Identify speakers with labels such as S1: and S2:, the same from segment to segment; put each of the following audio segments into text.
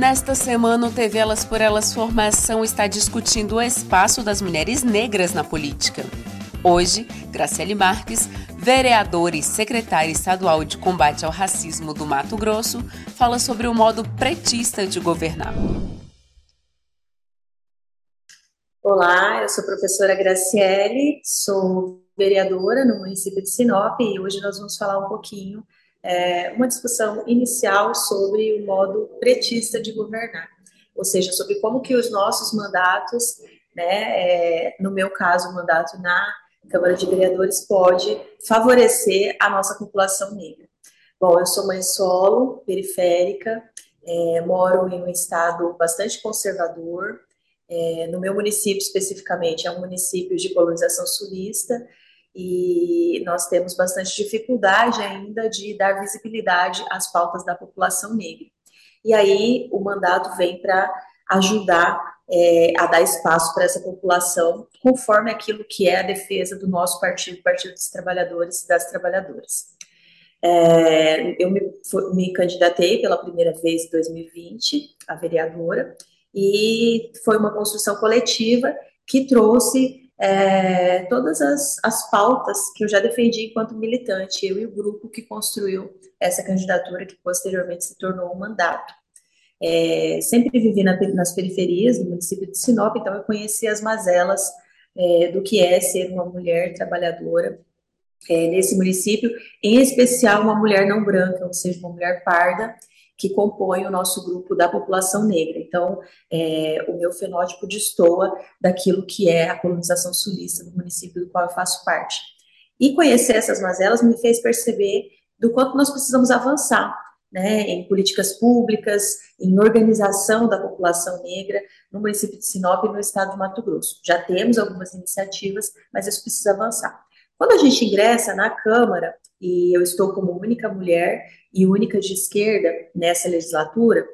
S1: Nesta semana, o TV Elas por Elas Formação está discutindo o espaço das mulheres negras na política. Hoje, Graciele Marques, vereadora e secretária estadual de combate ao racismo do Mato Grosso, fala sobre o modo pretista de governar.
S2: Olá, eu sou a professora Graciele, sou vereadora no município de Sinop e hoje nós vamos falar um pouquinho é, uma discussão inicial sobre o modo pretista de governar, ou seja, sobre como que os nossos mandatos, né, é, no meu caso, o mandato na Câmara de Vereadores pode favorecer a nossa população negra. Bom, eu sou mãe solo, periférica, é, moro em um estado bastante conservador, é, no meu município especificamente é um município de colonização sulista, e nós temos bastante dificuldade ainda de dar visibilidade às pautas da população negra. E aí o mandato vem para ajudar é, a dar espaço para essa população, conforme aquilo que é a defesa do nosso partido, Partido dos Trabalhadores e das Trabalhadoras. É, eu me, me candidatei pela primeira vez em 2020 a vereadora, e foi uma construção coletiva que trouxe é, todas as, as pautas que eu já defendi enquanto militante, eu e o grupo que construiu essa candidatura, que posteriormente se tornou um mandato. É, sempre vivi na, nas periferias do município de Sinop, então eu conheci as mazelas é, do que é ser uma mulher trabalhadora é, nesse município, em especial uma mulher não branca, ou seja, uma mulher parda, que compõem o nosso grupo da população negra. Então, é, o meu fenótipo destoa daquilo que é a colonização sulista do município do qual eu faço parte. E conhecer essas mazelas me fez perceber do quanto nós precisamos avançar né, em políticas públicas, em organização da população negra no município de Sinop e no estado de Mato Grosso. Já temos algumas iniciativas, mas isso precisa avançar. Quando a gente ingressa na Câmara, e eu estou como única mulher e única de esquerda nessa legislatura,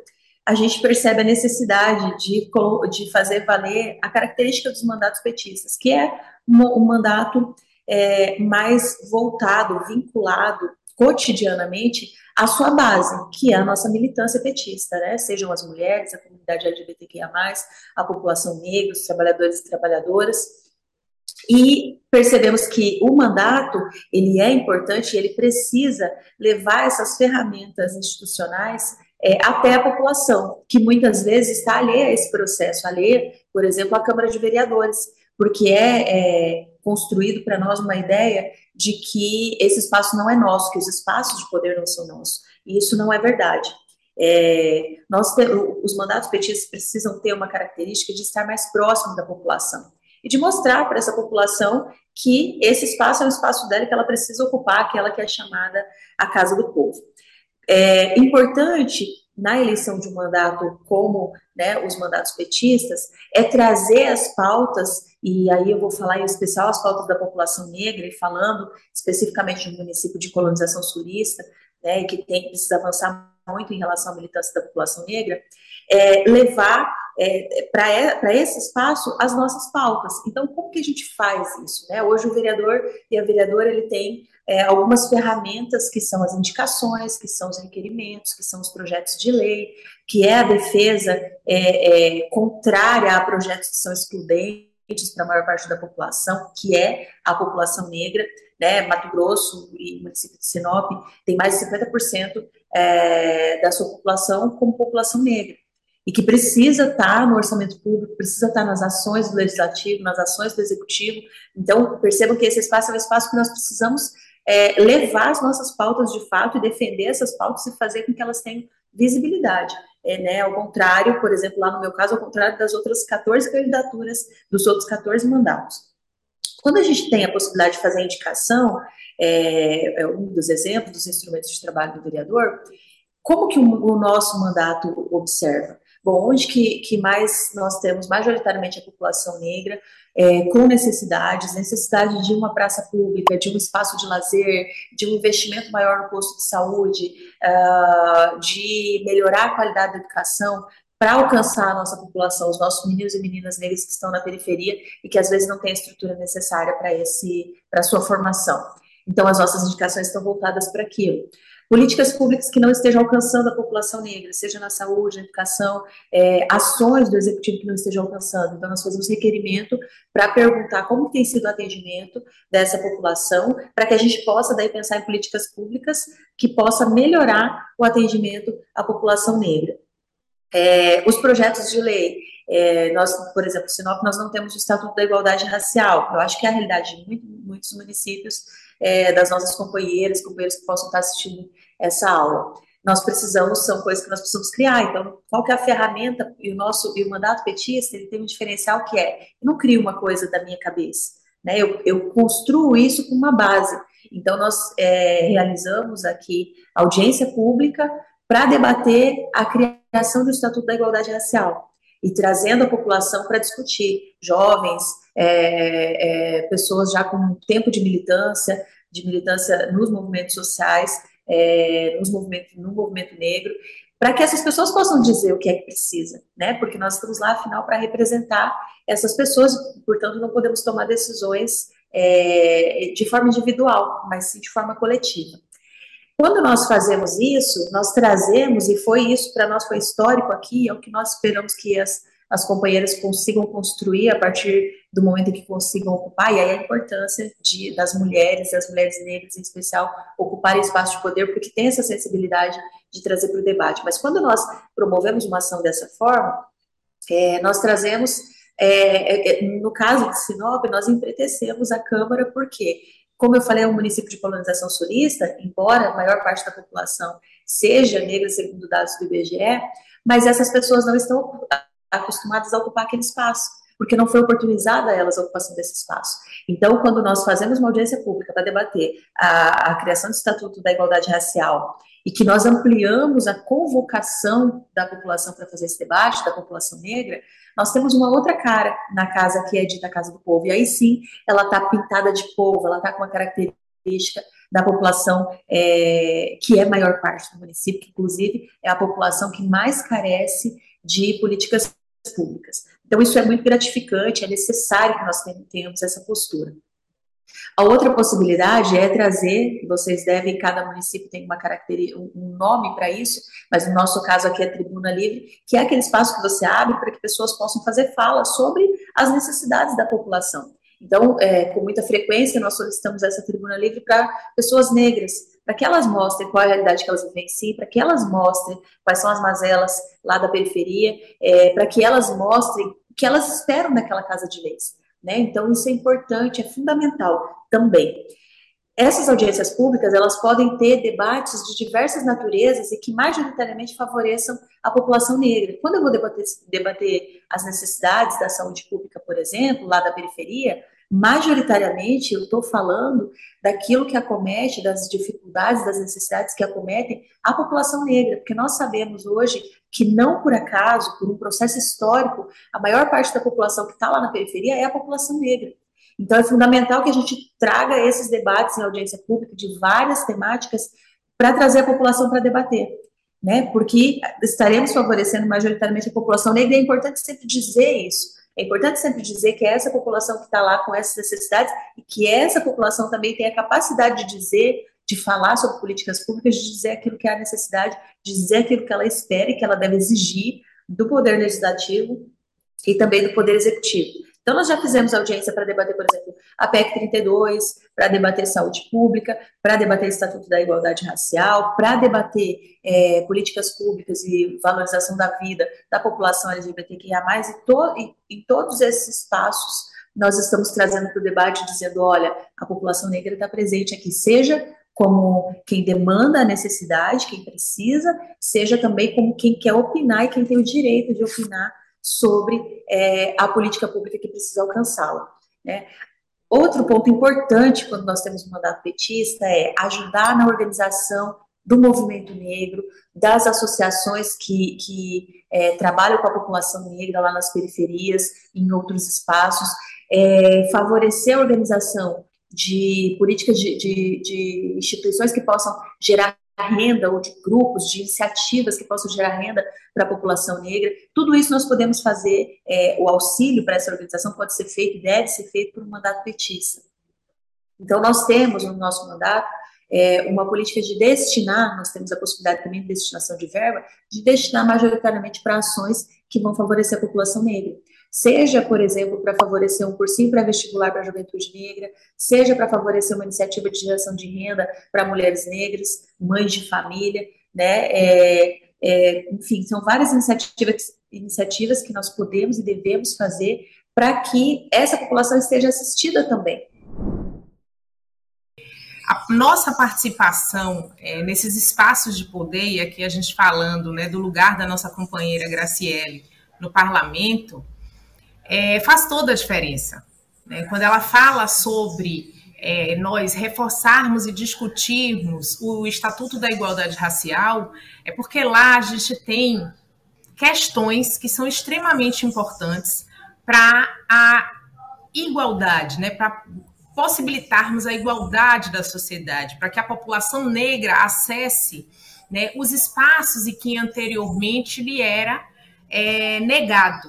S2: a gente percebe a necessidade de, de fazer valer a característica dos mandatos petistas, que é um, um mandato é, mais voltado, vinculado cotidianamente à sua base, que é a nossa militância petista, né? Sejam as mulheres, a comunidade LGBTQIA+, a população negra, os trabalhadores e trabalhadoras, e percebemos que o mandato, ele é importante, ele precisa levar essas ferramentas institucionais é, até a população, que muitas vezes está alheia a esse processo, alheia, por exemplo, à Câmara de Vereadores, porque é, é construído para nós uma ideia de que esse espaço não é nosso, que os espaços de poder não são nossos, e isso não é verdade. É, nós os mandatos petistas precisam ter uma característica de estar mais próximo da população e de mostrar para essa população que esse espaço é um espaço dela que ela precisa ocupar, aquela que é chamada a casa do povo. É importante na eleição de um mandato como né, os mandatos petistas é trazer as pautas e aí eu vou falar em especial as pautas da população negra e falando especificamente do município de colonização sulista, né, que tem precisa avançar muito em relação à militância da população negra, é, levar é, para esse espaço as nossas pautas. Então, como que a gente faz isso? Né? Hoje o vereador e a vereadora ele tem é, algumas ferramentas que são as indicações, que são os requerimentos, que são os projetos de lei, que é a defesa é, é contrária a projetos que são excludentes para a maior parte da população, que é a população negra, né, Mato Grosso e município de Sinop tem mais de 50% é, da sua população como população negra e que precisa estar no orçamento público, precisa estar nas ações do legislativo, nas ações do executivo. Então, percebam que esse espaço é um espaço que nós precisamos é, levar as nossas pautas de fato e defender essas pautas e fazer com que elas tenham visibilidade. É, né, ao contrário, por exemplo, lá no meu caso, ao contrário das outras 14 candidaturas, dos outros 14 mandatos. Quando a gente tem a possibilidade de fazer a indicação, é, é um dos exemplos dos instrumentos de trabalho do vereador, como que o, o nosso mandato observa? Bom, onde que, que mais nós temos majoritariamente a população negra é, com necessidades, necessidade de uma praça pública, de um espaço de lazer, de um investimento maior no posto de saúde, uh, de melhorar a qualidade da educação, para alcançar a nossa população, os nossos meninos e meninas negras que estão na periferia e que às vezes não têm a estrutura necessária para esse para sua formação. Então as nossas indicações estão voltadas para aquilo. Políticas públicas que não estejam alcançando a população negra, seja na saúde, na educação, é, ações do executivo que não estejam alcançando. Então, nós fazemos requerimento para perguntar como tem sido o atendimento dessa população, para que a gente possa daí pensar em políticas públicas que possa melhorar o atendimento à população negra. É, os projetos de lei, é, nós, por exemplo, Sinop, nós não temos o Estatuto da Igualdade Racial. Eu acho que é a realidade de muito, muitos municípios, é, das nossas companheiras, companheiros que possam estar assistindo essa aula. Nós precisamos, são coisas que nós precisamos criar. Então, qual que é a ferramenta e o nosso e o mandato petista? Ele tem um diferencial que é, eu não crio uma coisa da minha cabeça, né? Eu, eu construo isso com uma base. Então, nós é, realizamos aqui audiência pública para debater a criação do Estatuto da Igualdade Racial e trazendo a população para discutir, jovens, é, é, pessoas já com tempo de militância, de militância nos movimentos sociais, é, nos movimentos, no movimento negro, para que essas pessoas possam dizer o que é que precisa, né? Porque nós estamos lá, afinal, para representar essas pessoas, portanto, não podemos tomar decisões é, de forma individual, mas sim de forma coletiva. Quando nós fazemos isso, nós trazemos, e foi isso para nós, foi histórico aqui, é o que nós esperamos que as, as companheiras consigam construir a partir do momento em que consigam ocupar, e aí a importância de, das mulheres, das mulheres negras em especial, ocuparem espaço de poder, porque tem essa sensibilidade de trazer para o debate. Mas quando nós promovemos uma ação dessa forma, é, nós trazemos, é, é, no caso de Sinop, nós empretecemos a Câmara, porque como eu falei, é um município de colonização sulista, embora a maior parte da população seja negra, segundo dados do IBGE, mas essas pessoas não estão acostumadas a ocupar aquele espaço, porque não foi oportunizada a elas a ocupação desse espaço. Então, quando nós fazemos uma audiência pública para debater a, a criação do Estatuto da Igualdade Racial e que nós ampliamos a convocação da população para fazer esse debate, da população negra, nós temos uma outra cara na casa que é dita Casa do Povo. E aí sim, ela está pintada de povo, ela está com uma característica da população é, que é a maior parte do município, que inclusive é a população que mais carece de políticas públicas. Então, isso é muito gratificante, é necessário que nós tenhamos essa postura. A outra possibilidade é trazer, vocês devem, cada município tem uma característica, um nome para isso, mas no nosso caso aqui é Tribuna Livre, que é aquele espaço que você abre para que pessoas possam fazer fala sobre as necessidades da população. Então, é, com muita frequência, nós solicitamos essa tribuna livre para pessoas negras, para que elas mostrem qual é a realidade que elas vivenciam, para que elas mostrem quais são as mazelas lá da periferia, é, para que elas mostrem o que elas esperam daquela casa de leis. Né? Então, isso é importante, é fundamental também. Essas audiências públicas, elas podem ter debates de diversas naturezas e que majoritariamente favoreçam a população negra. Quando eu vou debater, debater as necessidades da saúde pública, por exemplo, lá da periferia, majoritariamente eu estou falando daquilo que acomete, das dificuldades, das necessidades que acometem a população negra, porque nós sabemos hoje que não por acaso, por um processo histórico, a maior parte da população que está lá na periferia é a população negra. Então é fundamental que a gente traga esses debates em audiência pública de várias temáticas para trazer a população para debater. Né, porque estaremos favorecendo majoritariamente a população negra, é importante sempre dizer isso, é importante sempre dizer que é essa população que está lá com essas necessidades e que essa população também tem a capacidade de dizer, de falar sobre políticas públicas, de dizer aquilo que a necessidade, de dizer aquilo que ela espera e que ela deve exigir do poder legislativo e também do poder executivo. Então, nós já fizemos audiência para debater, por exemplo, a PEC 32, para debater saúde pública, para debater Estatuto da Igualdade Racial, para debater é, políticas públicas e valorização da vida da população LGBTQIA+, e, to, e em todos esses espaços nós estamos trazendo para o debate, dizendo, olha, a população negra está presente aqui, seja como quem demanda a necessidade, quem precisa, seja também como quem quer opinar e quem tem o direito de opinar sobre é, a política pública que precisa alcançá-la. Né? Outro ponto importante quando nós temos um mandato petista é ajudar na organização do movimento negro, das associações que, que é, trabalham com a população negra lá nas periferias, em outros espaços, é, favorecer a organização de políticas de, de, de instituições que possam gerar renda ou de grupos, de iniciativas que possam gerar renda para a população negra. Tudo isso nós podemos fazer, é, o auxílio para essa organização pode ser feito e deve ser feito por um mandato petista. Então, nós temos no nosso mandato é, uma política de destinar, nós temos a possibilidade também de destinação de verba, de destinar majoritariamente para ações que vão favorecer a população negra. Seja, por exemplo, para favorecer um cursinho pré-vestibular para a juventude negra, seja para favorecer uma iniciativa de geração de renda para mulheres negras, mães de família, né? É, é, enfim, são várias iniciativas, iniciativas que nós podemos e devemos fazer para que essa população esteja assistida também
S3: a nossa participação é, nesses espaços de poder, e aqui a gente falando né, do lugar da nossa companheira Graciele no parlamento, é, faz toda a diferença. Né? Quando ela fala sobre é, nós reforçarmos e discutirmos o Estatuto da Igualdade Racial, é porque lá a gente tem questões que são extremamente importantes para a igualdade, né, para possibilitarmos a igualdade da sociedade, para que a população negra acesse né, os espaços e que anteriormente lhe era é, negado.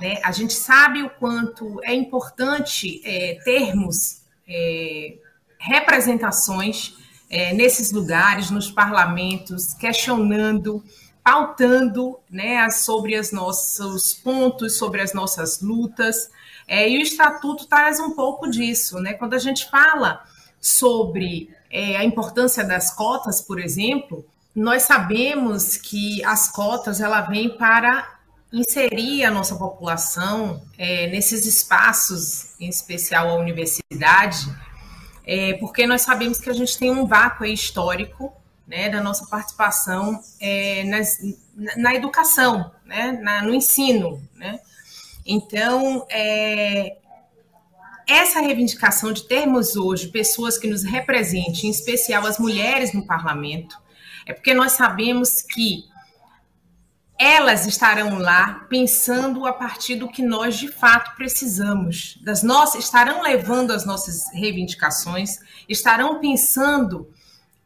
S3: Né? A gente sabe o quanto é importante é, termos é, representações é, nesses lugares, nos parlamentos, questionando, pautando né, sobre os nossos pontos, sobre as nossas lutas. É, e o Estatuto traz um pouco disso, né? Quando a gente fala sobre é, a importância das cotas, por exemplo, nós sabemos que as cotas ela vem para inserir a nossa população é, nesses espaços, em especial a universidade, é, porque nós sabemos que a gente tem um vácuo histórico né, da nossa participação é, nas, na educação, né, na, no ensino, né? Então, é, essa reivindicação de termos hoje pessoas que nos representem, em especial as mulheres no parlamento, é porque nós sabemos que elas estarão lá pensando a partir do que nós de fato precisamos, das nossas, estarão levando as nossas reivindicações, estarão pensando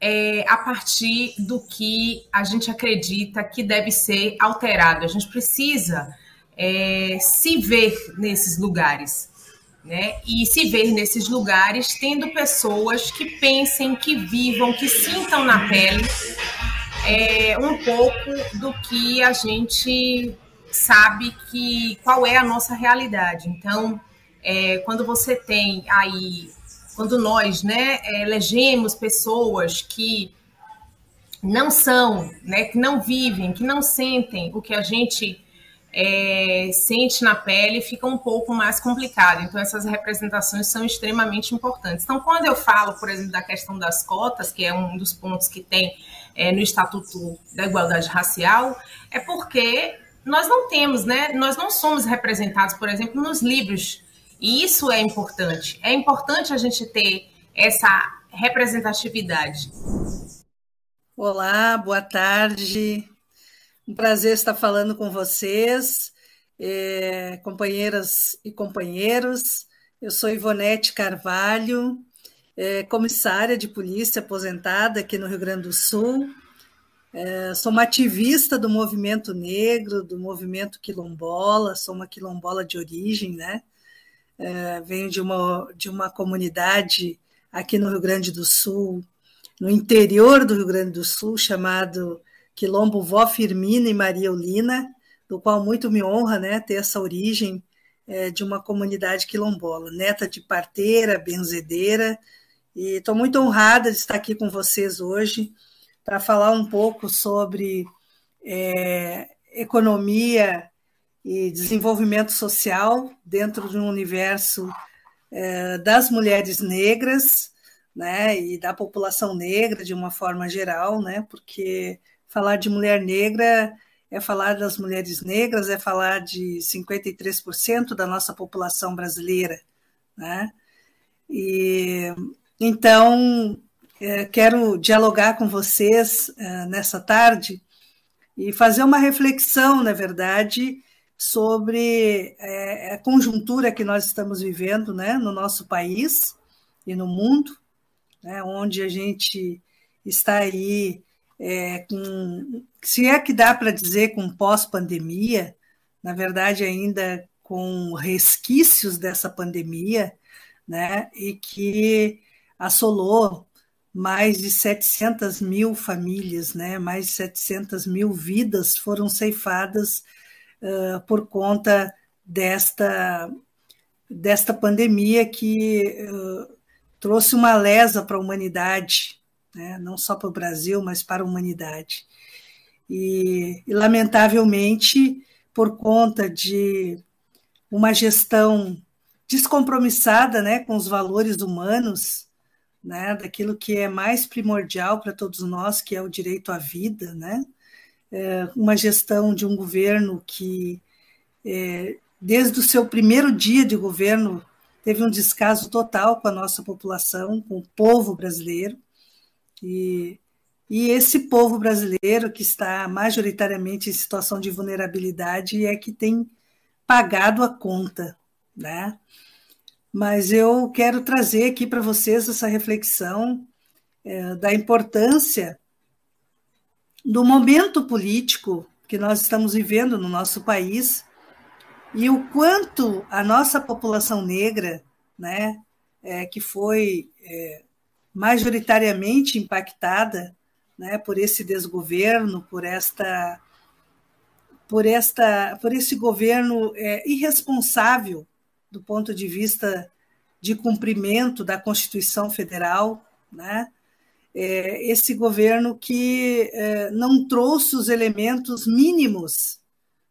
S3: é, a partir do que a gente acredita que deve ser alterado. A gente precisa é, se ver nesses lugares. Né? E se ver nesses lugares tendo pessoas que pensem, que vivam, que sintam na pele é, um pouco do que a gente sabe que qual é a nossa realidade. Então, é, quando você tem aí, quando nós, né, elegemos pessoas que não são, né, que não vivem, que não sentem o que a gente é, sente na pele fica um pouco mais complicado. Então, essas representações são extremamente importantes. Então, quando eu falo, por exemplo, da questão das cotas, que é um dos pontos que tem é, no Estatuto da Igualdade Racial, é porque nós não temos, né? Nós não somos representados, por exemplo, nos livros. E isso é importante. É importante a gente ter essa representatividade.
S4: Olá, boa tarde. Um prazer estar falando com vocês, é, companheiras e companheiros. Eu sou Ivonete Carvalho, é, comissária de polícia aposentada aqui no Rio Grande do Sul. É, sou uma ativista do movimento negro, do movimento quilombola, sou uma quilombola de origem, né? É, venho de uma, de uma comunidade aqui no Rio Grande do Sul, no interior do Rio Grande do Sul, chamado Quilombo Vó Firmina e Maria Eulina, do qual muito me honra né, ter essa origem é, de uma comunidade quilombola, neta de parteira, benzedeira, e estou muito honrada de estar aqui com vocês hoje para falar um pouco sobre é, economia e desenvolvimento social dentro de um universo é, das mulheres negras, né, e da população negra de uma forma geral, né, porque falar de mulher negra é falar das mulheres negras, é falar de 53% da nossa população brasileira, né? E então é, quero dialogar com vocês é, nessa tarde e fazer uma reflexão, na verdade, sobre é, a conjuntura que nós estamos vivendo né, no nosso país e no mundo, né, onde a gente está aí é, com, se é que dá para dizer com pós-pandemia, na verdade ainda com resquícios dessa pandemia, né, e que assolou mais de 700 mil famílias, né, mais de 700 mil vidas foram ceifadas uh, por conta desta, desta pandemia que uh, trouxe uma lesa para a humanidade, né? não só para o Brasil, mas para a humanidade. E, e, lamentavelmente, por conta de uma gestão descompromissada né, com os valores humanos, né, daquilo que é mais primordial para todos nós, que é o direito à vida, né, é uma gestão de um governo que, é, desde o seu primeiro dia de governo, teve um descaso total com a nossa população, com o povo brasileiro, e, e esse povo brasileiro que está majoritariamente em situação de vulnerabilidade é que tem pagado a conta, né? Mas eu quero trazer aqui para vocês essa reflexão é, da importância do momento político que nós estamos vivendo no nosso país e o quanto a nossa população negra, né, é, que foi é, majoritariamente impactada né, por esse desgoverno, por esta por esta por esse governo é, irresponsável do ponto de vista de cumprimento da Constituição Federal, né? É, esse governo que é, não trouxe os elementos mínimos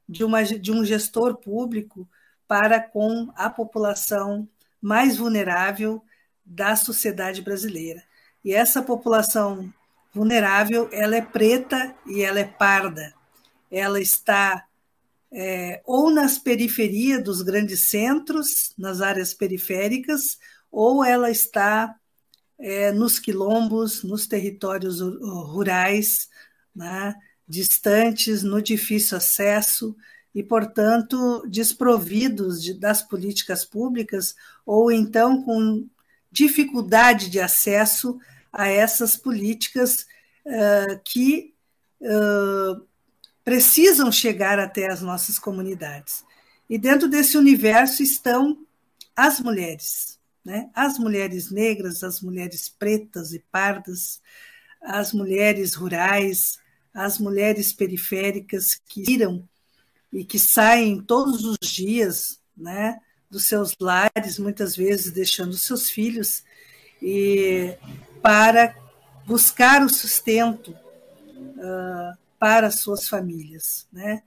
S4: de, uma, de um gestor público para com a população mais vulnerável da sociedade brasileira. E essa população vulnerável, ela é preta e ela é parda. Ela está é, ou nas periferias dos grandes centros, nas áreas periféricas, ou ela está é, nos quilombos, nos territórios rurais, né, distantes, no difícil acesso e, portanto, desprovidos de, das políticas públicas ou então com dificuldade de acesso a essas políticas uh, que uh, precisam chegar até as nossas comunidades. E dentro desse universo estão as mulheres, né? as mulheres negras, as mulheres pretas e pardas, as mulheres rurais, as mulheres periféricas que viram e que saem todos os dias né, dos seus lares, muitas vezes deixando seus filhos, e para buscar o sustento uh, para suas famílias. Né?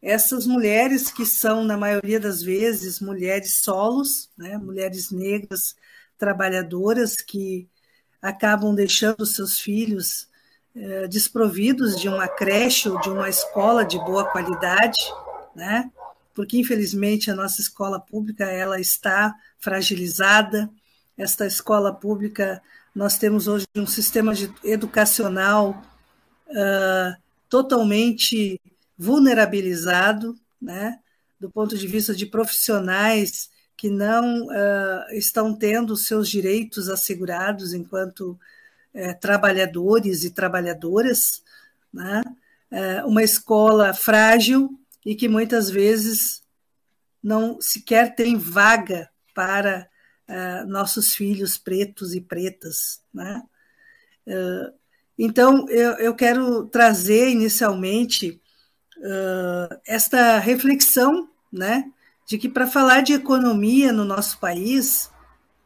S4: Essas mulheres que são, na maioria das vezes, mulheres solos, né? mulheres negras trabalhadoras que acabam deixando seus filhos eh, desprovidos de uma creche ou de uma escola de boa qualidade, né? porque infelizmente a nossa escola pública ela está fragilizada. Esta escola pública, nós temos hoje um sistema educacional uh, totalmente vulnerabilizado, né, do ponto de vista de profissionais que não uh, estão tendo seus direitos assegurados enquanto uh, trabalhadores e trabalhadoras, né, uh, uma escola frágil e que muitas vezes não sequer tem vaga para nossos filhos pretos e pretas, né? Então, eu, eu quero trazer inicialmente uh, esta reflexão, né, de que para falar de economia no nosso país,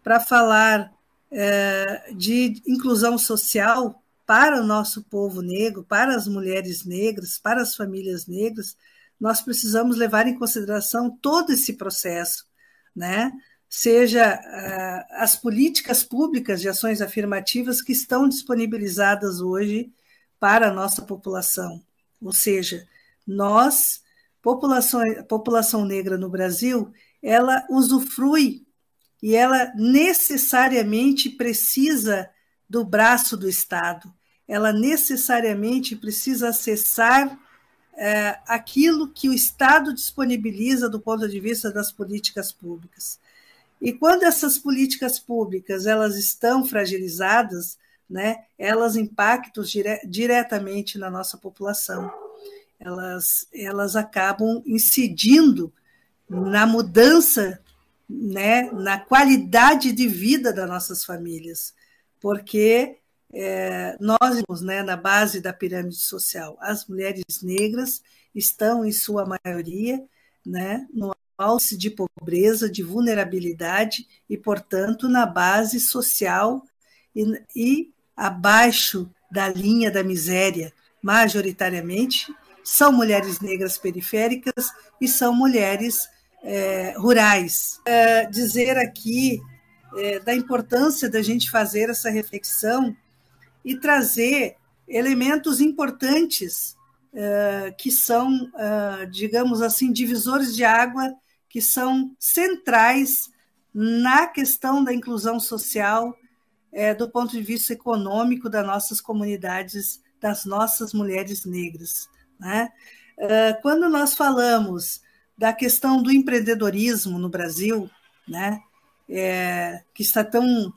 S4: para falar uh, de inclusão social para o nosso povo negro, para as mulheres negras, para as famílias negras, nós precisamos levar em consideração todo esse processo, né? Seja uh, as políticas públicas de ações afirmativas que estão disponibilizadas hoje para a nossa população. Ou seja, nós, população, população negra no Brasil, ela usufrui e ela necessariamente precisa do braço do Estado. Ela necessariamente precisa acessar é, aquilo que o Estado disponibiliza do ponto de vista das políticas públicas. E quando essas políticas públicas elas estão fragilizadas, né, elas impactam dire diretamente na nossa população. Elas, elas acabam incidindo na mudança, né, na qualidade de vida das nossas famílias, porque é, nós, né, na base da pirâmide social, as mulheres negras estão, em sua maioria, né, no alce de pobreza, de vulnerabilidade e, portanto, na base social e, e abaixo da linha da miséria, majoritariamente, são mulheres negras periféricas e são mulheres é, rurais. É, dizer aqui é, da importância da gente fazer essa reflexão e trazer elementos importantes é, que são, é, digamos assim, divisores de água, que são centrais na questão da inclusão social, é, do ponto de vista econômico das nossas comunidades, das nossas mulheres negras. Né? Quando nós falamos da questão do empreendedorismo no Brasil, né? É, que está tão,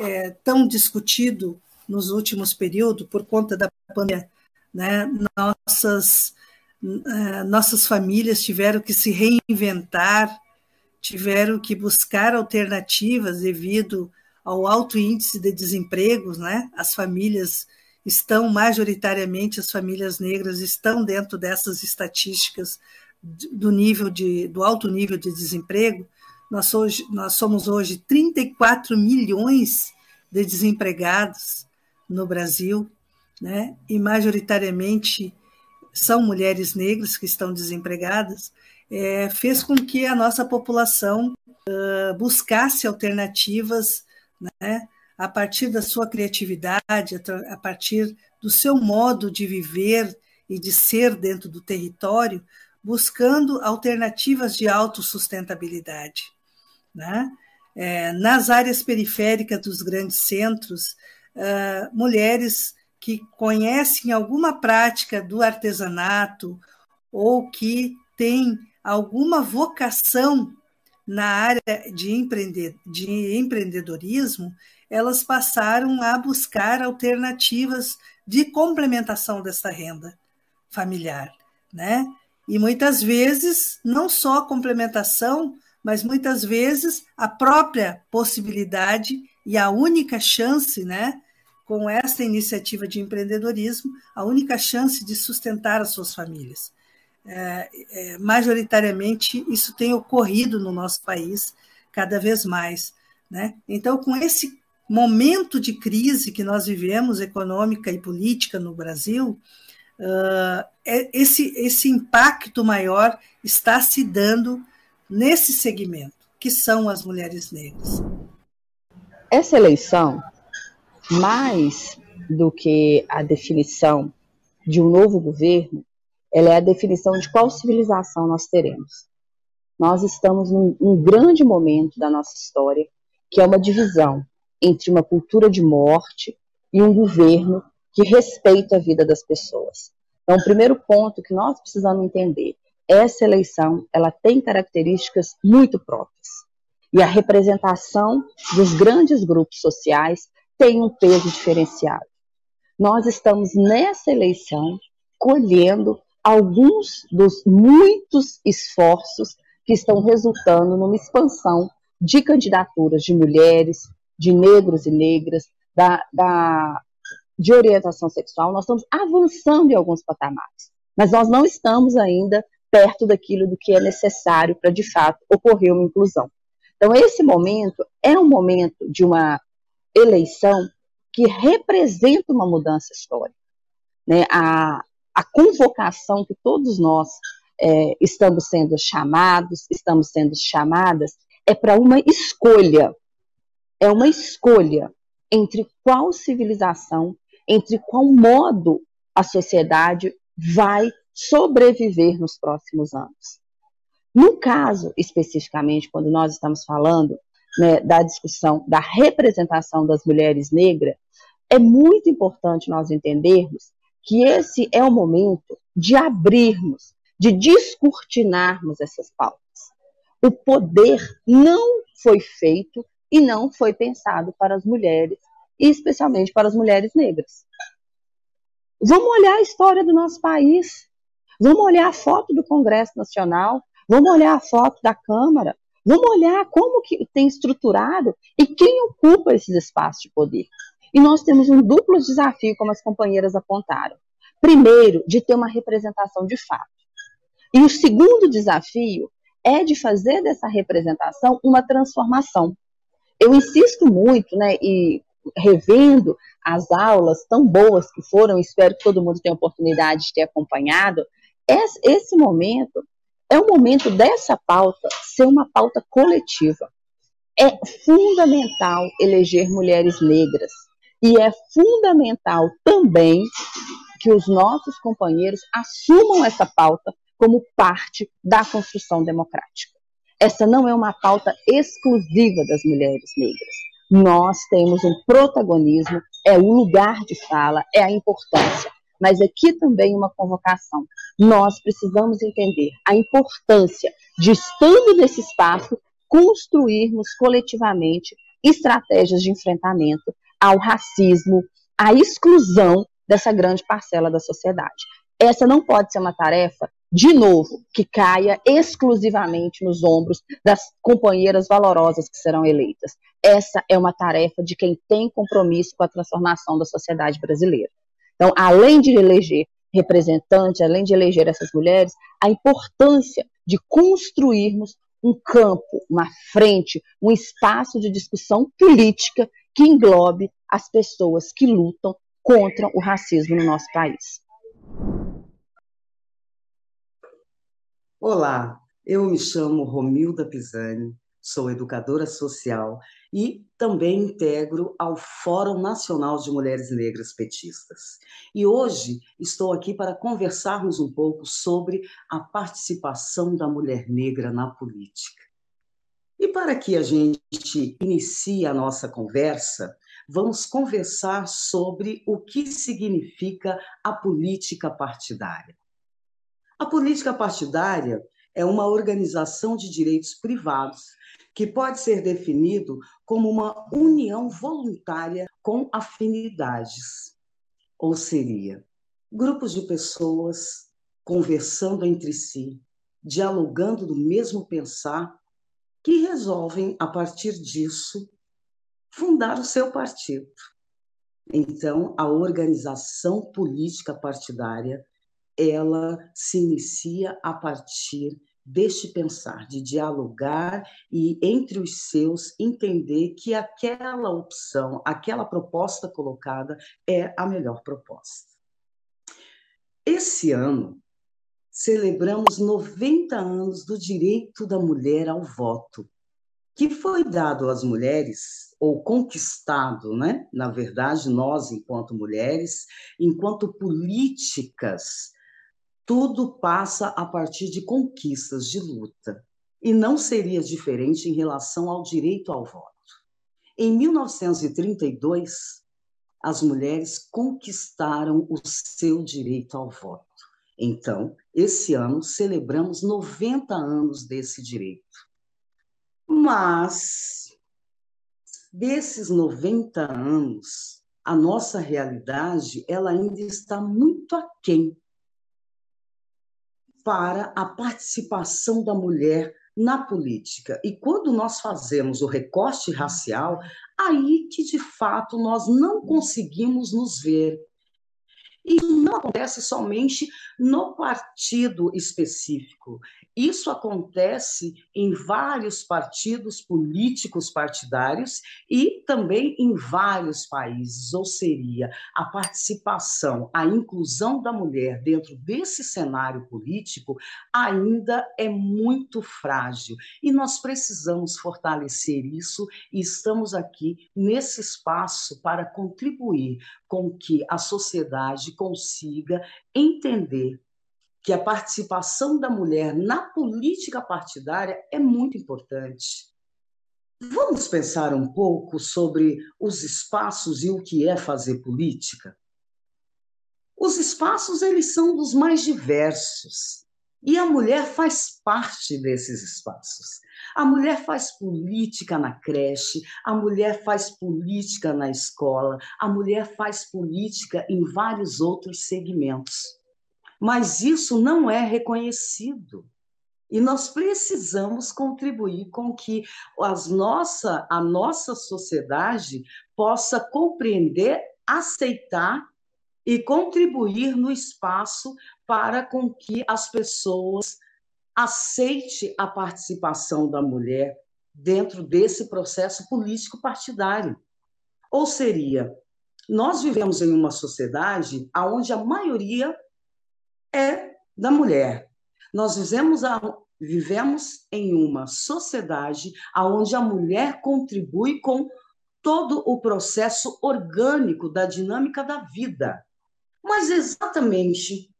S4: é, tão discutido nos últimos períodos por conta da pandemia, né? Nossas nossas famílias tiveram que se reinventar, tiveram que buscar alternativas devido ao alto índice de desemprego, né? As famílias estão majoritariamente as famílias negras estão dentro dessas estatísticas do nível de do alto nível de desemprego. Nós hoje nós somos hoje 34 milhões de desempregados no Brasil, né? e majoritariamente são mulheres negras que estão desempregadas, é, fez com que a nossa população uh, buscasse alternativas né? a partir da sua criatividade, a partir do seu modo de viver e de ser dentro do território, buscando alternativas de autossustentabilidade. Né? É, nas áreas periféricas dos grandes centros, uh, mulheres que conhecem alguma prática do artesanato ou que têm alguma vocação na área de, empreender, de empreendedorismo, elas passaram a buscar alternativas de complementação dessa renda familiar, né? E muitas vezes, não só a complementação, mas muitas vezes a própria possibilidade e a única chance, né, com essa iniciativa de empreendedorismo, a única chance de sustentar as suas famílias. É, é, majoritariamente, isso tem ocorrido no nosso país cada vez mais. Né? Então, com esse momento de crise que nós vivemos, econômica e política no Brasil, uh, esse, esse impacto maior está se dando nesse segmento, que são as mulheres negras.
S5: Essa eleição mais do que a definição de um novo governo, ela é a definição de qual civilização nós teremos. Nós estamos num, num grande momento da nossa história, que é uma divisão entre uma cultura de morte e um governo que respeita a vida das pessoas. Então, o primeiro ponto que nós precisamos entender, essa eleição, ela tem características muito próprias. E a representação dos grandes grupos sociais tem um peso diferenciado. Nós estamos nessa eleição colhendo alguns dos muitos esforços que estão resultando numa expansão de candidaturas de mulheres, de negros e negras, da, da, de orientação sexual. Nós estamos avançando em alguns patamares, mas nós não estamos ainda perto daquilo do que é necessário para, de fato, ocorrer uma inclusão. Então, esse momento é um momento de uma eleição que representa uma mudança histórica. Né? A, a convocação que todos nós é, estamos sendo chamados, estamos sendo chamadas, é para uma escolha. É uma escolha entre qual civilização, entre qual modo a sociedade vai sobreviver nos próximos anos. No caso, especificamente, quando nós estamos falando né, da discussão da representação das mulheres negras, é muito importante nós entendermos que esse é o momento de abrirmos, de descortinarmos essas pautas. O poder não foi feito e não foi pensado para as mulheres, e especialmente para as mulheres negras. Vamos olhar a história do nosso país. Vamos olhar a foto do Congresso Nacional, vamos olhar a foto da Câmara, vamos olhar como que tem estruturado e quem ocupa esses espaços de poder. E nós temos um duplo desafio, como as companheiras apontaram. Primeiro, de ter uma representação de fato. E o segundo desafio é de fazer dessa representação uma transformação. Eu insisto muito, né, e revendo as aulas tão boas que foram, espero que todo mundo tenha oportunidade de ter acompanhado, esse momento é o momento dessa pauta ser uma pauta coletiva. É fundamental eleger mulheres negras e é fundamental também que os nossos companheiros assumam essa pauta como parte da construção democrática. Essa não é uma pauta exclusiva das mulheres negras. Nós temos um protagonismo, é o lugar de fala, é a importância. Mas aqui também uma convocação. Nós precisamos entender a importância de, estando nesse espaço, construirmos coletivamente estratégias de enfrentamento ao racismo, à exclusão dessa grande parcela da sociedade. Essa não pode ser uma tarefa, de novo, que caia exclusivamente nos ombros das companheiras valorosas que serão eleitas. Essa é uma tarefa de quem tem compromisso com a transformação da sociedade brasileira. Então, além de eleger representantes, além de eleger essas mulheres, a importância de construirmos um campo, uma frente, um espaço de discussão política que englobe as pessoas que lutam contra o racismo no nosso país.
S6: Olá, eu me chamo Romilda Pisani, sou educadora social e também integro ao Fórum Nacional de Mulheres Negras Petistas. E hoje estou aqui para conversarmos um pouco sobre a participação da mulher negra na política. E para que a gente inicie a nossa conversa, vamos conversar sobre o que significa a política partidária. A política partidária é uma organização de direitos privados que pode ser definido como uma união voluntária com afinidades, ou seria grupos de pessoas conversando entre si, dialogando do mesmo pensar, que resolvem, a partir disso, fundar o seu partido. Então, a organização política partidária, ela se inicia a partir deste pensar, de dialogar e entre os seus entender que aquela opção, aquela proposta colocada é a melhor proposta. Esse ano celebramos 90 anos do direito da mulher ao voto que foi dado às mulheres, ou conquistado, né? na verdade, nós, enquanto mulheres, enquanto políticas, tudo passa a partir de conquistas, de luta. E não seria diferente em relação ao direito ao voto. Em 1932, as mulheres conquistaram o seu direito ao voto. Então, esse ano celebramos 90 anos desse direito. Mas, desses 90 anos, a nossa realidade ela ainda está muito aquém para a participação da mulher na política. E quando nós fazemos o recorte racial, aí que de fato nós não conseguimos nos ver isso não acontece somente no partido específico. Isso acontece em vários partidos políticos partidários e também em vários países. Ou seria, a participação, a inclusão da mulher dentro desse cenário político ainda é muito frágil. E nós precisamos fortalecer isso e estamos aqui nesse espaço para contribuir com que a sociedade consiga entender que a participação da mulher na política partidária é muito importante. Vamos pensar um pouco sobre os espaços e o que é fazer política? Os espaços eles são dos mais diversos e a mulher faz parte desses espaços. A mulher faz política na creche, a mulher faz política na escola, a mulher faz política em vários outros segmentos. Mas isso não é reconhecido. E nós precisamos contribuir com que as nossa, a nossa sociedade possa compreender, aceitar e contribuir no espaço para com que as pessoas aceite a participação da mulher dentro desse processo político partidário. Ou seria, nós vivemos em uma sociedade onde a maioria é da mulher. Nós vivemos a, vivemos em uma sociedade onde a mulher contribui com todo o processo orgânico da dinâmica da vida. Mas exatamente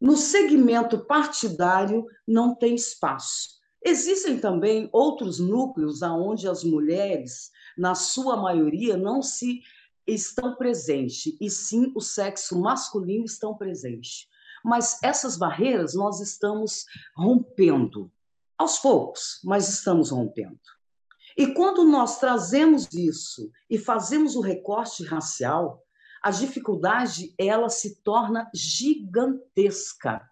S6: no segmento partidário não tem espaço. Existem também outros núcleos onde as mulheres, na sua maioria, não se estão presentes, e sim o sexo masculino estão presentes. Mas essas barreiras nós estamos rompendo, aos poucos, mas estamos rompendo. E quando nós trazemos isso e fazemos o recorte racial, a dificuldade ela se torna gigantesca.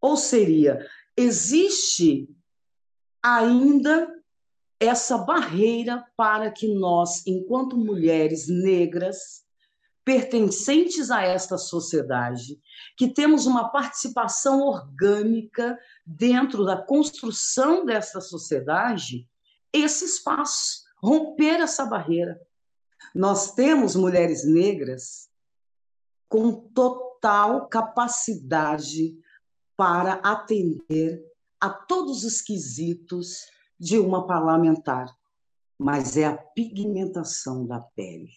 S6: Ou seria, existe ainda essa barreira para que nós, enquanto mulheres negras, pertencentes a esta sociedade, que temos uma participação orgânica dentro da construção dessa sociedade, esse espaço, romper essa barreira. Nós temos mulheres negras com total capacidade para atender a todos os quesitos de uma parlamentar, mas é a pigmentação da pele.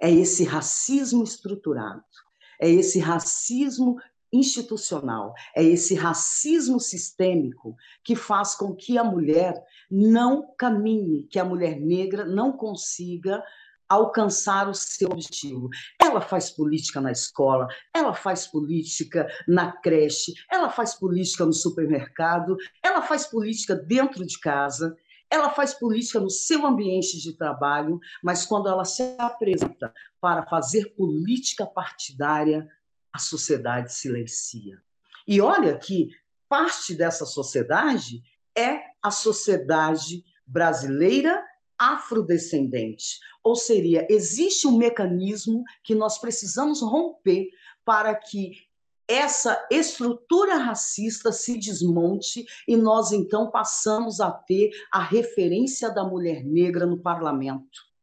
S6: É esse racismo estruturado, é esse racismo institucional, é esse racismo sistêmico que faz com que a mulher não caminhe, que a mulher negra não consiga alcançar o seu objetivo. Ela faz política na escola, ela faz política na creche, ela faz política no supermercado, ela faz política dentro de casa, ela faz política no seu ambiente de trabalho, mas quando ela se apresenta para fazer política partidária, a sociedade silencia. E olha que parte dessa sociedade é a sociedade brasileira afrodescendente. Ou seria, existe um mecanismo que nós precisamos romper para que essa estrutura racista se desmonte e nós então passamos a ter a referência da mulher negra no parlamento.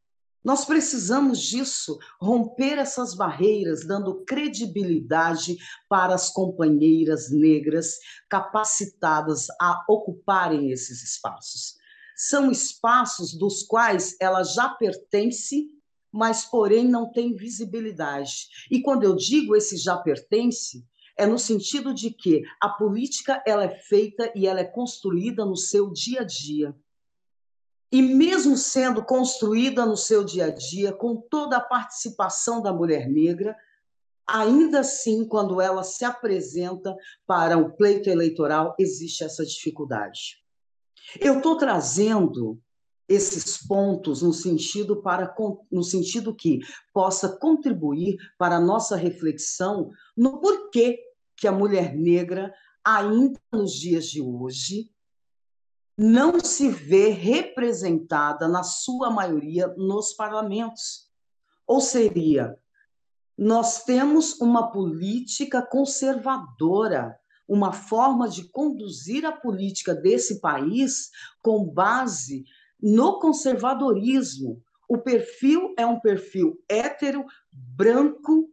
S6: Nós precisamos disso, romper essas barreiras, dando credibilidade para as companheiras negras capacitadas a ocuparem esses espaços. São espaços dos quais ela já pertence, mas porém não tem visibilidade. E quando eu digo esse já pertence, é no sentido de que a política ela é feita e ela é construída no seu dia a dia. E mesmo sendo construída no seu dia a dia, com toda a participação da mulher negra, ainda assim, quando ela se apresenta para o pleito eleitoral, existe essa dificuldade. Eu estou trazendo esses pontos no sentido para no sentido que possa contribuir para a nossa reflexão no porquê que a mulher negra ainda nos dias de hoje não se vê representada na sua maioria nos parlamentos. Ou seria, nós temos uma política conservadora, uma forma de conduzir a política desse país com base no conservadorismo. O perfil é um perfil hétero, branco,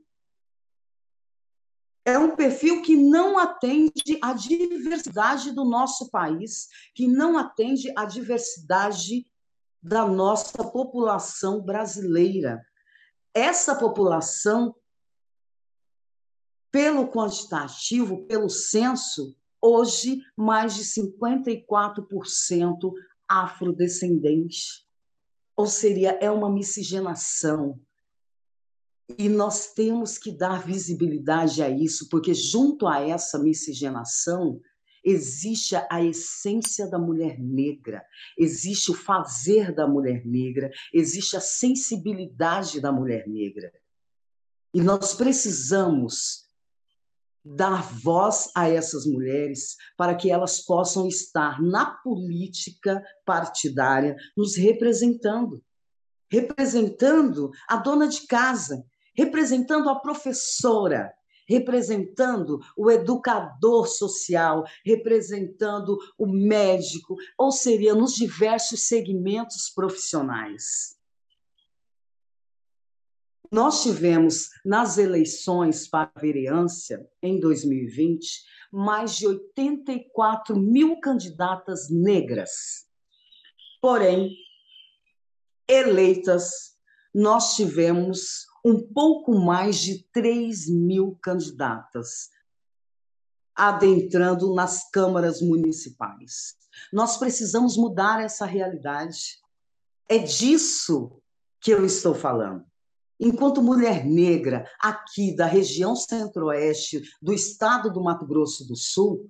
S6: é um perfil que não atende à diversidade do nosso país, que não atende à diversidade da nossa população brasileira. Essa população, pelo quantitativo, pelo censo, hoje mais de 54% afrodescendente. Ou seria, é uma miscigenação. E nós temos que dar visibilidade a isso, porque junto a essa miscigenação existe a essência da mulher negra, existe o fazer da mulher negra, existe a sensibilidade da mulher negra. E nós precisamos dar voz a essas mulheres para que elas possam estar na política partidária nos representando, representando a dona de casa, representando a professora, representando o educador social, representando o médico, ou seria nos diversos segmentos profissionais. Nós tivemos nas eleições para a vereança, em 2020, mais de 84 mil candidatas negras. Porém, eleitas, nós tivemos um pouco mais de 3 mil candidatas adentrando nas câmaras municipais. Nós precisamos mudar essa realidade. É disso que eu estou falando. Enquanto mulher negra aqui da região centro-oeste do estado do Mato Grosso do Sul,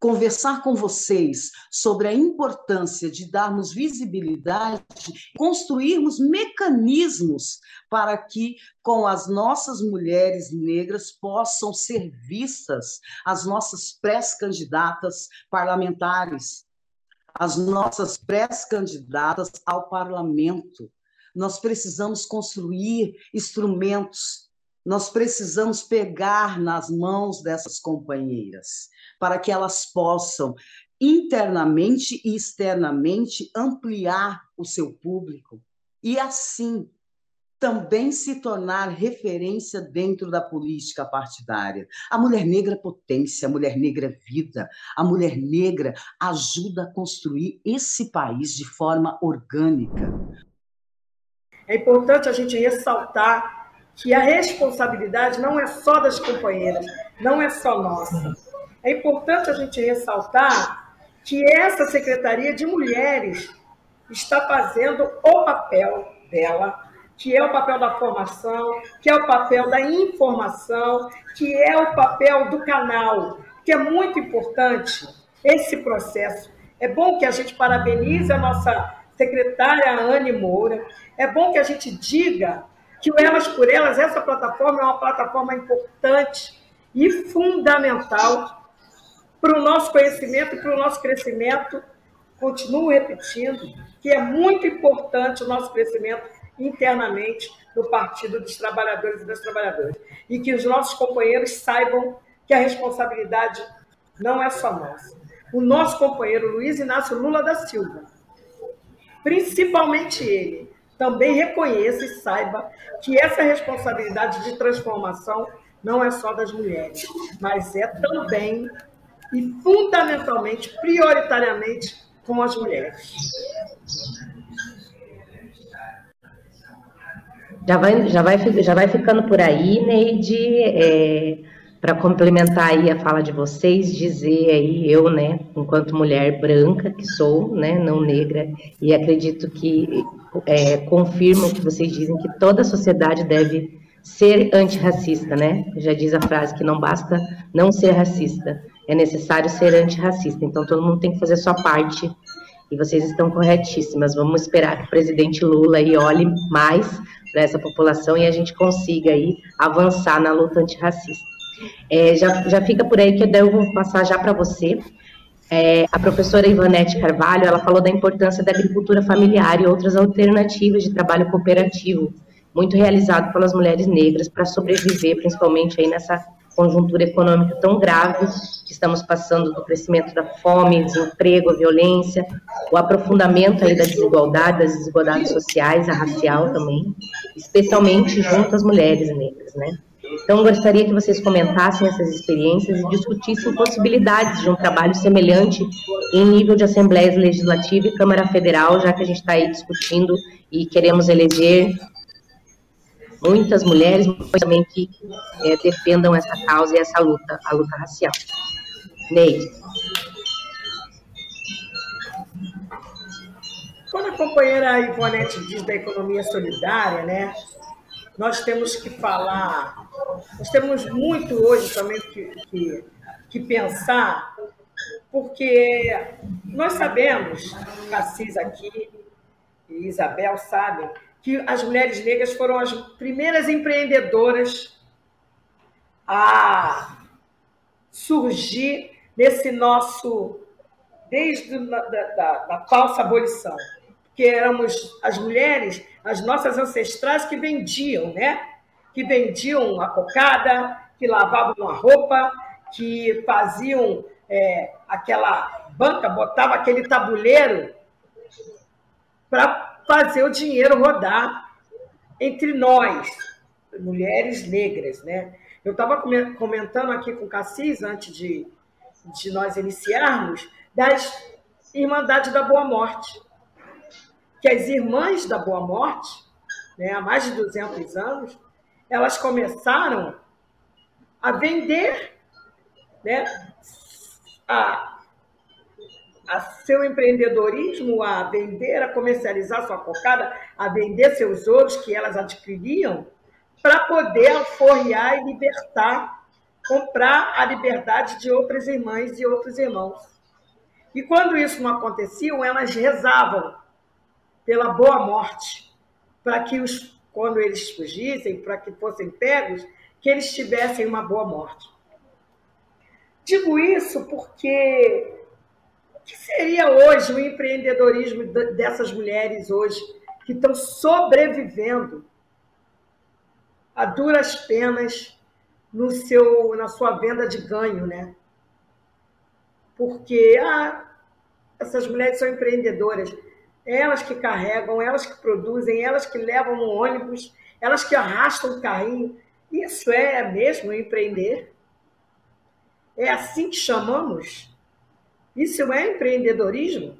S6: conversar com vocês sobre a importância de darmos visibilidade, construirmos mecanismos para que, com as nossas mulheres negras, possam ser vistas as nossas pré-candidatas parlamentares, as nossas pré-candidatas ao parlamento nós precisamos construir instrumentos, nós precisamos pegar nas mãos dessas companheiras para que elas possam internamente e externamente ampliar o seu público e assim também se tornar referência dentro da política partidária. A mulher negra é potência, a mulher negra é vida, a mulher negra ajuda a construir esse país de forma orgânica.
S7: É importante a gente ressaltar que a responsabilidade não é só das companheiras, não é só nossa. É importante a gente ressaltar que essa Secretaria de Mulheres está fazendo o papel dela, que é o papel da formação, que é o papel da informação, que é o papel do canal, que é muito importante esse processo. É bom que a gente parabenize a nossa secretária Anne Moura. É bom que a gente diga que o Elas por Elas, essa plataforma é uma plataforma importante e fundamental para o nosso conhecimento e para o nosso crescimento. Continuo repetindo que é muito importante o nosso crescimento internamente no Partido dos Trabalhadores e das Trabalhadoras. E que os nossos companheiros saibam que a responsabilidade não é só nossa. O nosso companheiro Luiz Inácio Lula da Silva principalmente ele, também reconheça e saiba que essa responsabilidade de transformação não é só das mulheres, mas é também e fundamentalmente, prioritariamente, com as mulheres.
S8: Já vai, já vai, já vai ficando por aí, Neide. É, para complementar aí a fala de vocês, dizer aí eu, né, enquanto mulher branca que sou, né, não negra, e acredito que é, confirmo o que vocês dizem que toda a sociedade deve ser antirracista, né? Já diz a frase que não basta não ser racista, é necessário ser antirracista. Então todo mundo tem que fazer sua parte. E vocês estão corretíssimas. Vamos esperar que o presidente Lula aí olhe mais para essa população e a gente consiga aí avançar na luta antirracista. É, já, já fica por aí que eu vou passar já para você. É, a professora Ivanete Carvalho, ela falou da importância da agricultura familiar e outras alternativas de trabalho cooperativo, muito realizado pelas mulheres negras para sobreviver, principalmente aí nessa conjuntura econômica tão grave que estamos passando do crescimento da fome, desemprego, violência, o aprofundamento aí da desigualdade, das desigualdades sociais, a racial também, especialmente junto às mulheres negras, né? Então, gostaria que vocês comentassem essas experiências e discutissem possibilidades de um trabalho semelhante em nível de Assembleias Legislativa e Câmara Federal, já que a gente está aí discutindo e queremos eleger muitas mulheres, mas também que é, defendam essa causa e essa luta, a luta racial. Neide.
S7: companheira Ivonete diz da economia solidária, né? Nós temos que falar, nós temos muito hoje também que, que, que pensar, porque nós sabemos, Cassis aqui e Isabel sabem, que as mulheres negras foram as primeiras empreendedoras a surgir nesse nosso desde da, da, da falsa abolição, que éramos as mulheres, as nossas ancestrais que vendiam, né? Que vendiam a cocada, que lavavam a roupa, que faziam é, aquela banca, botava aquele tabuleiro para fazer o dinheiro rodar entre nós, mulheres negras, né? Eu estava comentando aqui com o Cassis, antes de, de nós iniciarmos, das Irmandades da Boa Morte. Que as irmãs da Boa Morte, né, há mais de 200 anos, elas começaram a vender né, a, a seu empreendedorismo, a vender, a comercializar sua cocada, a vender seus ouros que elas adquiriam, para poder alforriar e libertar, comprar a liberdade de outras irmãs e outros irmãos. E quando isso não acontecia, elas rezavam pela boa morte, para que os, quando eles fugissem, para que fossem pegos, que eles tivessem uma boa morte. Digo isso porque o que seria hoje o empreendedorismo dessas mulheres hoje que estão sobrevivendo a duras penas no seu, na sua venda de ganho, né? porque ah, essas mulheres são empreendedoras. Elas que carregam, elas que produzem, elas que levam no ônibus, elas que arrastam o carrinho. Isso é mesmo empreender? É assim que chamamos? Isso é empreendedorismo?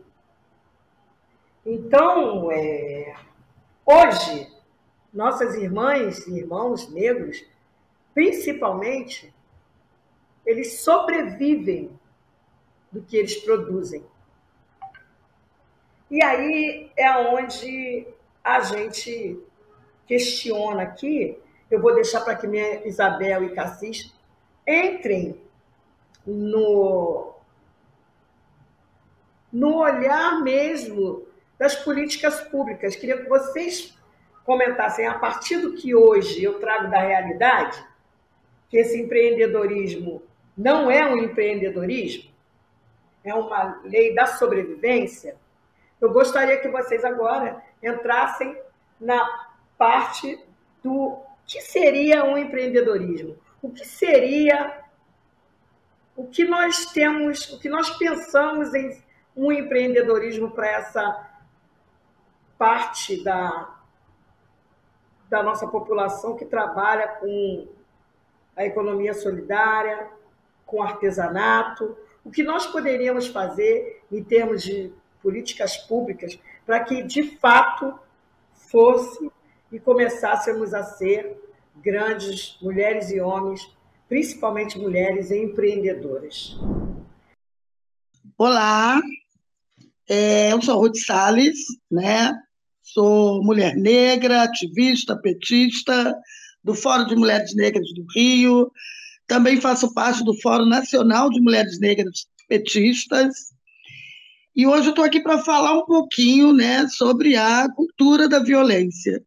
S7: Então, é, hoje, nossas irmãs e irmãos negros, principalmente, eles sobrevivem do que eles produzem. E aí é onde a gente questiona aqui. Eu vou deixar para que minha Isabel e Cassis entrem no, no olhar mesmo das políticas públicas. Queria que vocês comentassem, a partir do que hoje eu trago da realidade, que esse empreendedorismo não é um empreendedorismo, é uma lei da sobrevivência, eu gostaria que vocês agora entrassem na parte do que seria um empreendedorismo, o que seria o que nós temos, o que nós pensamos em um empreendedorismo para essa parte da, da nossa população que trabalha com a economia solidária, com artesanato, o que nós poderíamos fazer em termos de políticas públicas para que, de fato, fosse e começássemos a ser grandes mulheres e homens, principalmente mulheres empreendedoras.
S9: Olá, é, eu sou Ruth Salles, né? sou mulher negra, ativista, petista, do Fórum de Mulheres Negras do Rio, também faço parte do Fórum Nacional de Mulheres Negras Petistas. E hoje eu estou aqui para falar um pouquinho né, sobre a cultura da violência.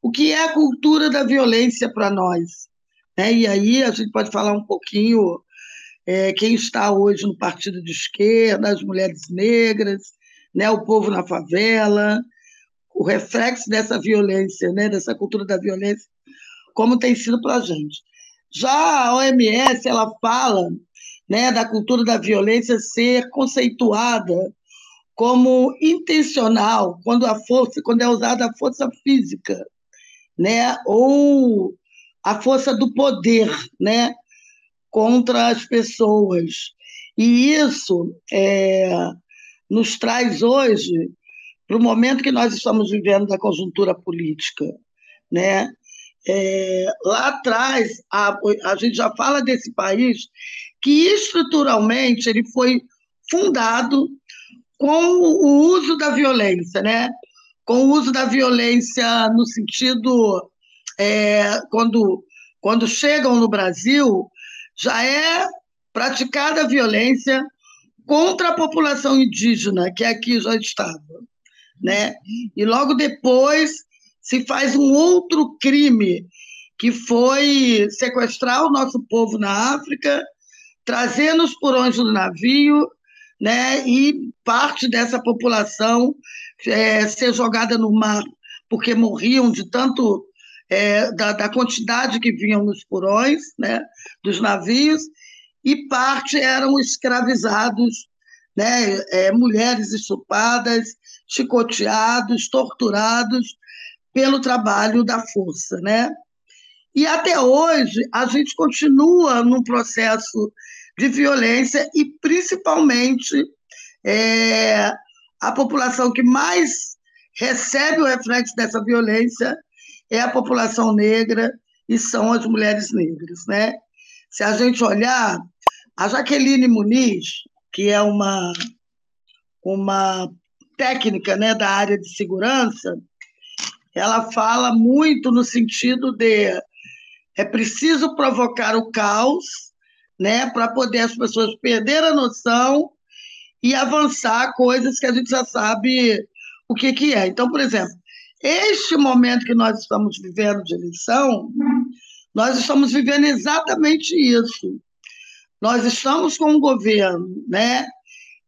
S9: O que é a cultura da violência para nós? Né? E aí a gente pode falar um pouquinho é, quem está hoje no partido de esquerda, as mulheres negras, né, o povo na favela, o reflexo dessa violência, né, dessa cultura da violência, como tem sido para a gente. Já a OMS ela fala né, da cultura da violência ser conceituada como intencional quando a força, quando é usada a força física, né, ou a força do poder, né, contra as pessoas. E isso é, nos traz hoje para o momento que nós estamos vivendo da conjuntura política, né? É, lá atrás, a, a gente já fala desse país que estruturalmente ele foi fundado com o uso da violência, né? com o uso da violência no sentido é, quando, quando chegam no Brasil, já é praticada a violência contra a população indígena, que aqui já estava. Né? E logo depois se faz um outro crime, que foi sequestrar o nosso povo na África, trazer nos porões do navio, né, e parte dessa população é, ser jogada no mar, porque morriam de tanto é, da, da, quantidade que vinham nos porões né, dos navios, e parte eram escravizados, né, é, mulheres estupadas, chicoteados, torturados pelo trabalho da força. Né? E até hoje a gente continua num processo de violência e principalmente é, a população que mais recebe o reflexo dessa violência é a população negra e são as mulheres negras, né? Se a gente olhar, a Jaqueline Muniz, que é uma, uma técnica né, da área de segurança, ela fala muito no sentido de é preciso provocar o caos, né, para poder as pessoas perder a noção e avançar coisas que a gente já sabe o que, que é. Então, por exemplo, este momento que nós estamos vivendo de eleição, nós estamos vivendo exatamente isso. Nós estamos com um governo né,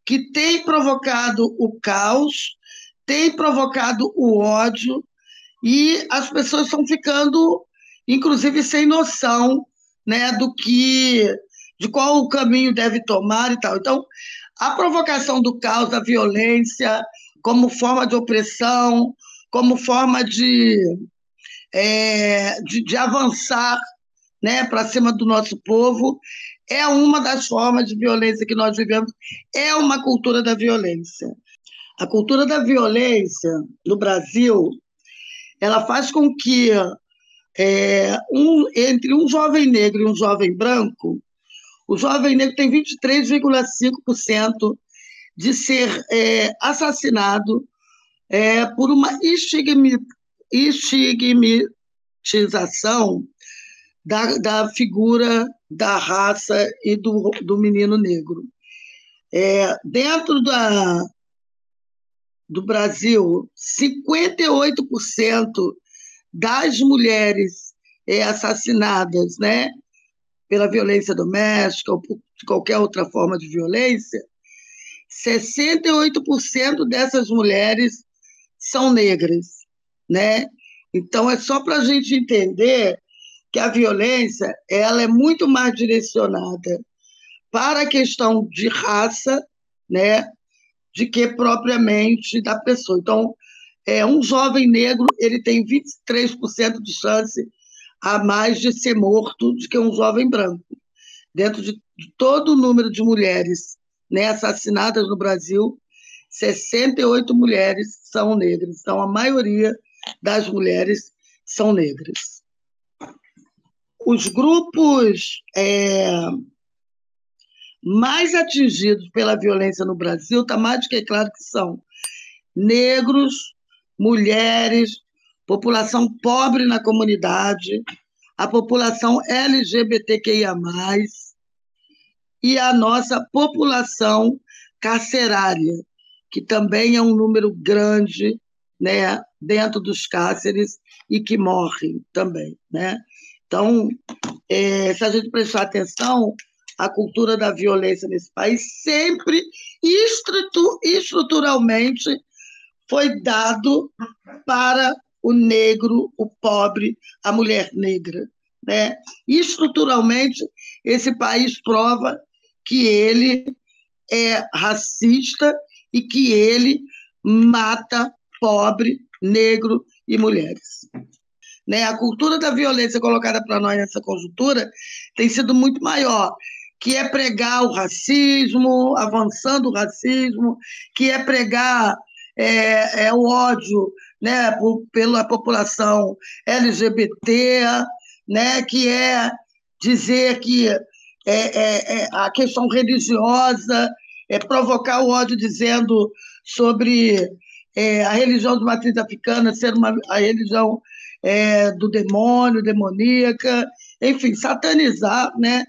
S9: que tem provocado o caos, tem provocado o ódio, e as pessoas estão ficando, inclusive, sem noção né, do que, de qual o caminho deve tomar e tal. Então, a provocação do caos, da violência, como forma de opressão, como forma de, é, de, de, avançar né, para cima do nosso povo, é uma das formas de violência que nós vivemos, é uma cultura da violência. A cultura da violência no Brasil, ela faz com que é, um, entre um jovem negro e um jovem branco, o jovem negro tem 23,5% de ser é, assassinado é, por uma estigmatização da, da figura da raça e do, do menino negro. É, dentro da, do Brasil, 58% das mulheres é, assassinadas né, pela violência doméstica ou por qualquer outra forma de violência, 68% dessas mulheres são negras, né? Então é só para a gente entender que a violência ela é muito mais direcionada para a questão de raça, né, de que propriamente da pessoa. Então, é um jovem negro ele tem 23% de chance a mais de ser morto do que um jovem branco. Dentro de todo o número de mulheres né, assassinadas no Brasil, 68 mulheres são negras. Então, a maioria das mulheres são negras. Os grupos é, mais atingidos pela violência no Brasil, está mais do que claro que são negros, mulheres, população pobre na comunidade, a população LGBTQIA, e a nossa população carcerária, que também é um número grande né, dentro dos cárceres e que morrem também. Né? Então, é, se a gente prestar atenção, a cultura da violência nesse país sempre estruturalmente foi dado para o negro, o pobre, a mulher negra. Né? Estruturalmente, esse país prova que ele é racista e que ele mata pobre, negro e mulheres. Né? A cultura da violência colocada para nós nessa conjuntura tem sido muito maior, que é pregar o racismo, avançando o racismo, que é pregar é, é o ódio né, por, pela população LGBT, né, que é dizer que é, é, é a questão religiosa, é provocar o ódio dizendo sobre é, a religião de matriz africana ser uma, a religião é, do demônio, demoníaca, enfim, satanizar né,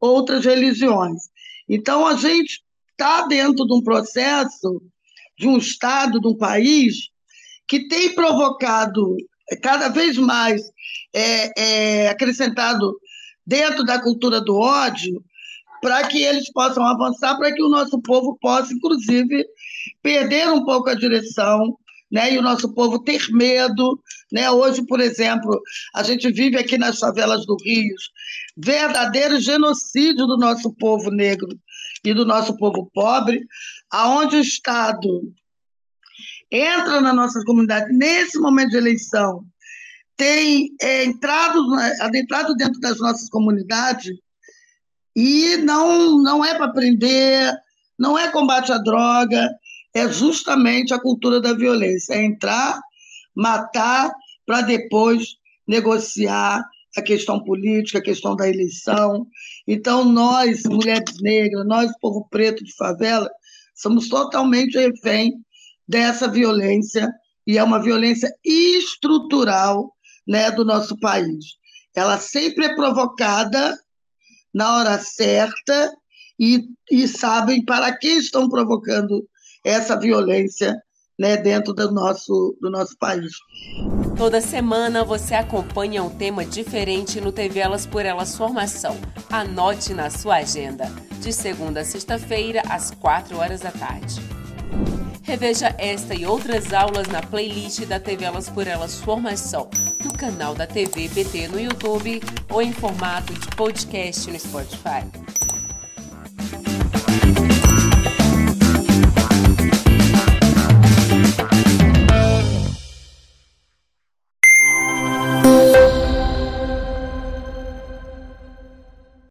S9: outras religiões. Então, a gente está dentro de um processo, de um Estado, de um país, que tem provocado cada vez mais é, é, acrescentado dentro da cultura do ódio, para que eles possam avançar, para que o nosso povo possa, inclusive, perder um pouco a direção, né? E o nosso povo ter medo, né? Hoje, por exemplo, a gente vive aqui nas favelas do Rio verdadeiro genocídio do nosso povo negro e do nosso povo pobre, aonde o Estado entra na nossa comunidade nesse momento de eleição, tem é, entrado, adentrado dentro das nossas comunidades e não, não é para prender, não é combate à droga, é justamente a cultura da violência, é entrar, matar, para depois negociar a questão política, a questão da eleição. Então, nós, mulheres negras, nós, povo preto de favela, somos totalmente refém dessa violência, e é uma violência estrutural né, do nosso país. Ela sempre é provocada na hora certa e, e sabem para que estão provocando essa violência né, dentro do nosso, do nosso país.
S1: Toda semana você acompanha um tema diferente no TV Elas por Elas Formação. Anote na sua agenda, de segunda a sexta-feira, às 4 horas da tarde. Reveja esta e outras aulas na playlist da TV Elas por Elas Formação, no canal da TV PT no YouTube ou em formato de podcast no Spotify.